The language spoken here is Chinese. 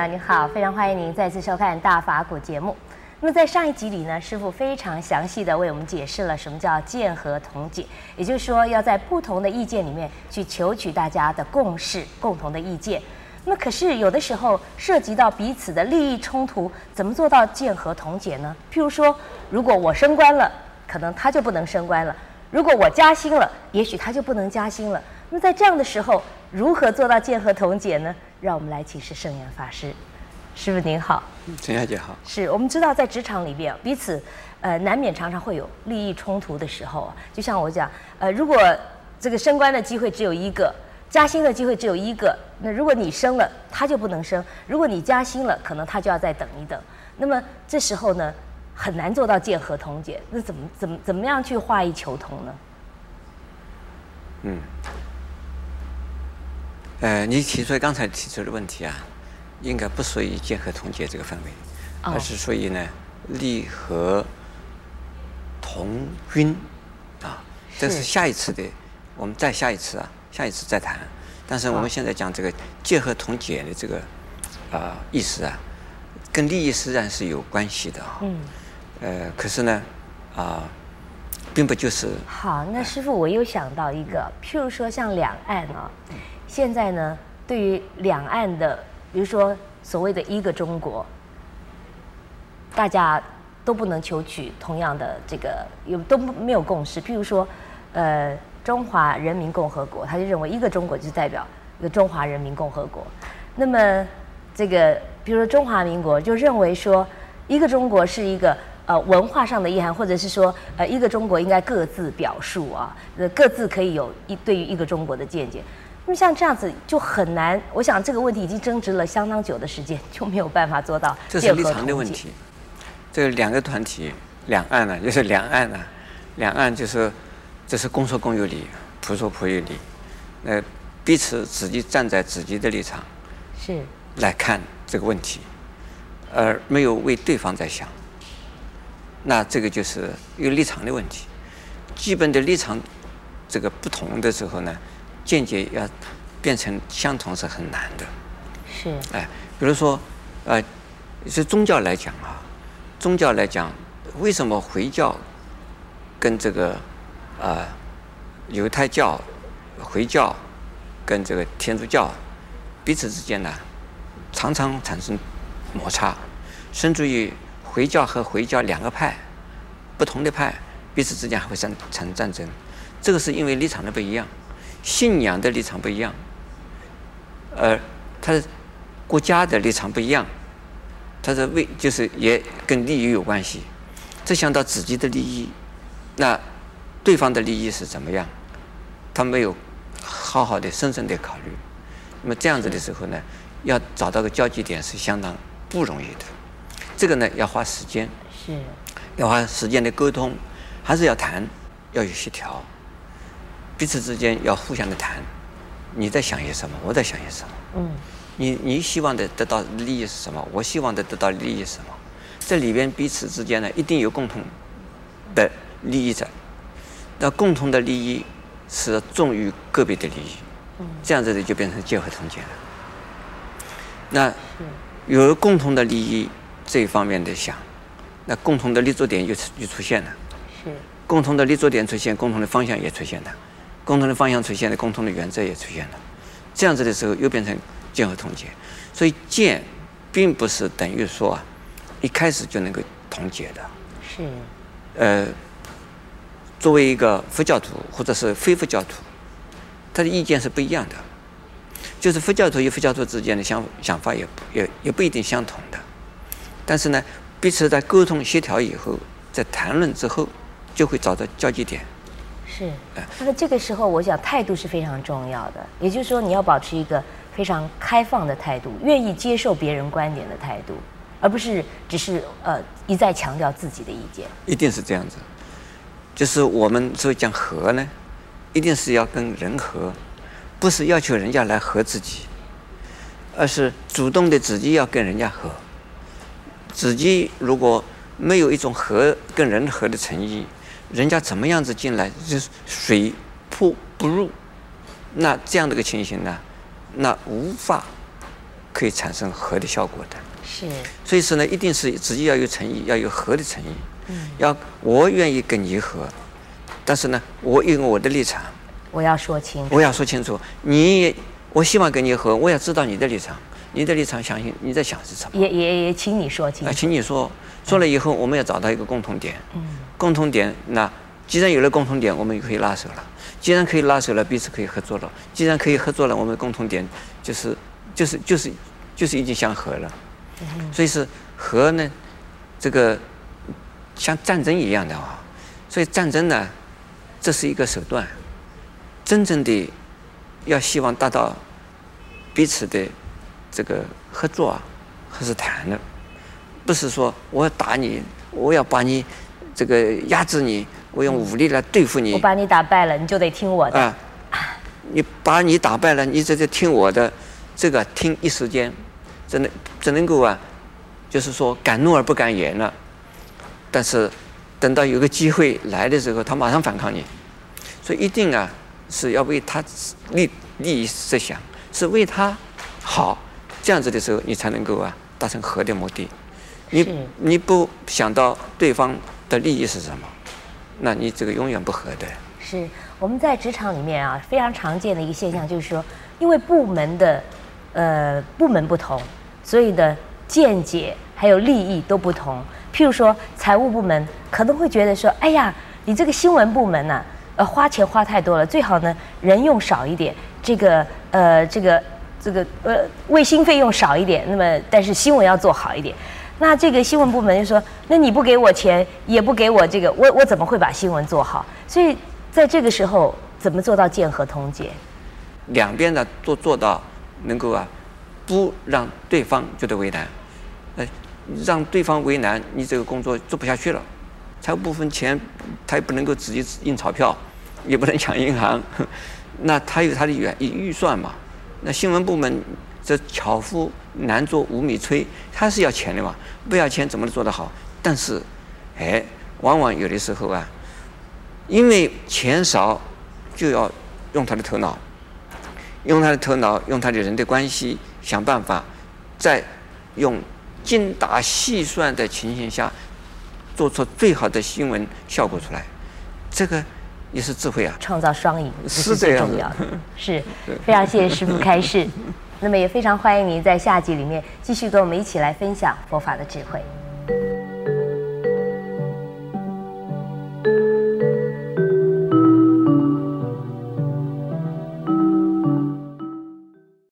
啊，你好，非常欢迎您再次收看《大法古》节目。那么在上一集里呢，师父非常详细地为我们解释了什么叫见合同解，也就是说要在不同的意见里面去求取大家的共识、共同的意见。那么可是有的时候涉及到彼此的利益冲突，怎么做到见合同解呢？譬如说，如果我升官了，可能他就不能升官了；如果我加薪了，也许他就不能加薪了。那么在这样的时候，如何做到见合同解呢？让我们来请示圣严法师。师傅您好，陈小姐好。是我们知道在职场里边彼此，呃，难免常常会有利益冲突的时候。就像我讲，呃，如果这个升官的机会只有一个，加薪的机会只有一个，那如果你升了，他就不能升；如果你加薪了，可能他就要再等一等。那么这时候呢，很难做到见合同解。那怎么怎么怎么样去画意求同呢？嗯，呃，你提出来刚才提出的问题啊。应该不属于结合同解这个范围，而是属于呢利和同均啊。这是下一次的，我们再下一次啊，下一次再谈。但是我们现在讲这个结合同解的这个啊意思啊，跟利益实际上是有关系的啊。嗯。呃，可是呢啊，并不就是。好，那师傅，我又想到一个，譬如说像两岸啊，现在呢，对于两岸的。比如说，所谓的一个中国，大家都不能求取同样的这个，有都没有共识。譬如说，呃，中华人民共和国，他就认为一个中国就代表一个中华人民共和国。那么，这个比如说中华民国就认为说，一个中国是一个呃文化上的意涵，或者是说呃一个中国应该各自表述啊，各自可以有一对于一个中国的见解。那么像这样子就很难，我想这个问题已经争执了相当久的时间，就没有办法做到。这是立场的问题。这两个团体，两岸呢，就是两岸呢，两岸就是这是公说公有理，婆说婆有理，那，彼此自己站在自己的立场是来看这个问题，而没有为对方在想。那这个就是一个立场的问题。基本的立场这个不同的时候呢，见解要变成相同是很难的，是。哎，比如说，呃，是宗教来讲啊，宗教来讲，为什么回教跟这个呃犹太教、回教跟这个天主教彼此之间呢，常常产生摩擦，甚至于回教和回教两个派不同的派彼此之间还会产产生战争，这个是因为立场的不一样。信仰的立场不一样，而他国家的立场不一样，他是为就是也跟利益有关系。只想到自己的利益，那对方的利益是怎么样？他没有好好的、深深的考虑。那么这样子的时候呢，要找到个交集点是相当不容易的。这个呢，要花时间，是，要花时间的沟通，还是要谈，要有协调。彼此之间要互相的谈，你在想些什么？我在想些什么？嗯，你你希望的得到利益是什么？我希望的得到利益是什么？这里边彼此之间呢，一定有共同的利益者。那共同的利益是重于个别的利益，这样子的就变成结合同解了。那有了共同的利益这一方面的想，那共同的立足点就就出现了。是共同的立足点出现，共同的方向也出现了。共同的方向出现了，共同的原则也出现了，这样子的时候又变成见合同解。所以见，并不是等于说啊，一开始就能够同解的。是。呃，作为一个佛教徒或者是非佛教徒，他的意见是不一样的。就是佛教徒与佛教徒之间的想想法也也也不一定相同的。但是呢，彼此在沟通协调以后，在谈论之后，就会找到交集点。是，那么这个时候，我想态度是非常重要的。也就是说，你要保持一个非常开放的态度，愿意接受别人观点的态度，而不是只是呃一再强调自己的意见。一定是这样子，就是我们所讲和呢，一定是要跟人和，不是要求人家来和自己，而是主动的自己要跟人家和。自己如果没有一种和跟人和的诚意。人家怎么样子进来，就是水泼不入，那这样的一个情形呢，那无法可以产生和的效果的。是。所以说呢，一定是自己要有诚意，要有和的诚意。嗯。要我愿意跟你和，但是呢，我有我的立场。我要说清楚。我要说清楚，你，我希望跟你和，我也知道你的立场，你的立场，相信你在想是什么。也也也，请你说。啊，请你说，说了以后，我们要找到一个共同点。嗯。共同点，那既然有了共同点，我们就可以拉手了。既然可以拉手了，彼此可以合作了。既然可以合作了，我们的共同点就是就是就是就是已经相合了。嗯。所以是和呢，这个像战争一样的啊。所以战争呢，这是一个手段。真正的要希望达到彼此的这个合作啊，还是谈的，不是说我要打你，我要把你这个压制你，我用武力来对付你。我把你打败了，你就得听我的。啊，你把你打败了，你这就听我的，这个听一时间，只能只能够啊，就是说敢怒而不敢言了。但是等到有个机会来的时候，他马上反抗你，所以一定啊。是要为他利利益设想，是为他好，这样子的时候，你才能够啊达成和的目的。你你不想到对方的利益是什么，那你这个永远不和的。是我们在职场里面啊非常常见的一个现象，就是说，因为部门的呃部门不同，所以的见解还有利益都不同。譬如说财务部门可能会觉得说，哎呀，你这个新闻部门呢、啊？呃，花钱花太多了，最好呢人用少一点，这个呃，这个这个呃，卫星费用少一点，那么但是新闻要做好一点。那这个新闻部门就说，那你不给我钱，也不给我这个，我我怎么会把新闻做好？所以在这个时候，怎么做到剑合同解？两边呢都做到能够啊，不让对方觉得为难，呃，让对方为难，你这个工作做不下去了。财务部分钱，他也不能够直接印钞票，也不能抢银行，那他有他的预预算嘛？那新闻部门这巧妇难做无米炊，他是要钱的嘛？不要钱怎么能做得好？但是，哎，往往有的时候啊，因为钱少，就要用他的头脑，用他的头脑，用他的人的关系，想办法，在用精打细算的情形下。做出最好的新闻效果出来，这个也是智慧啊！创造双赢是最重要的，是非常谢谢师父开示。那么也非常欢迎您在下集里面继续跟我们一起来分享佛法的智慧。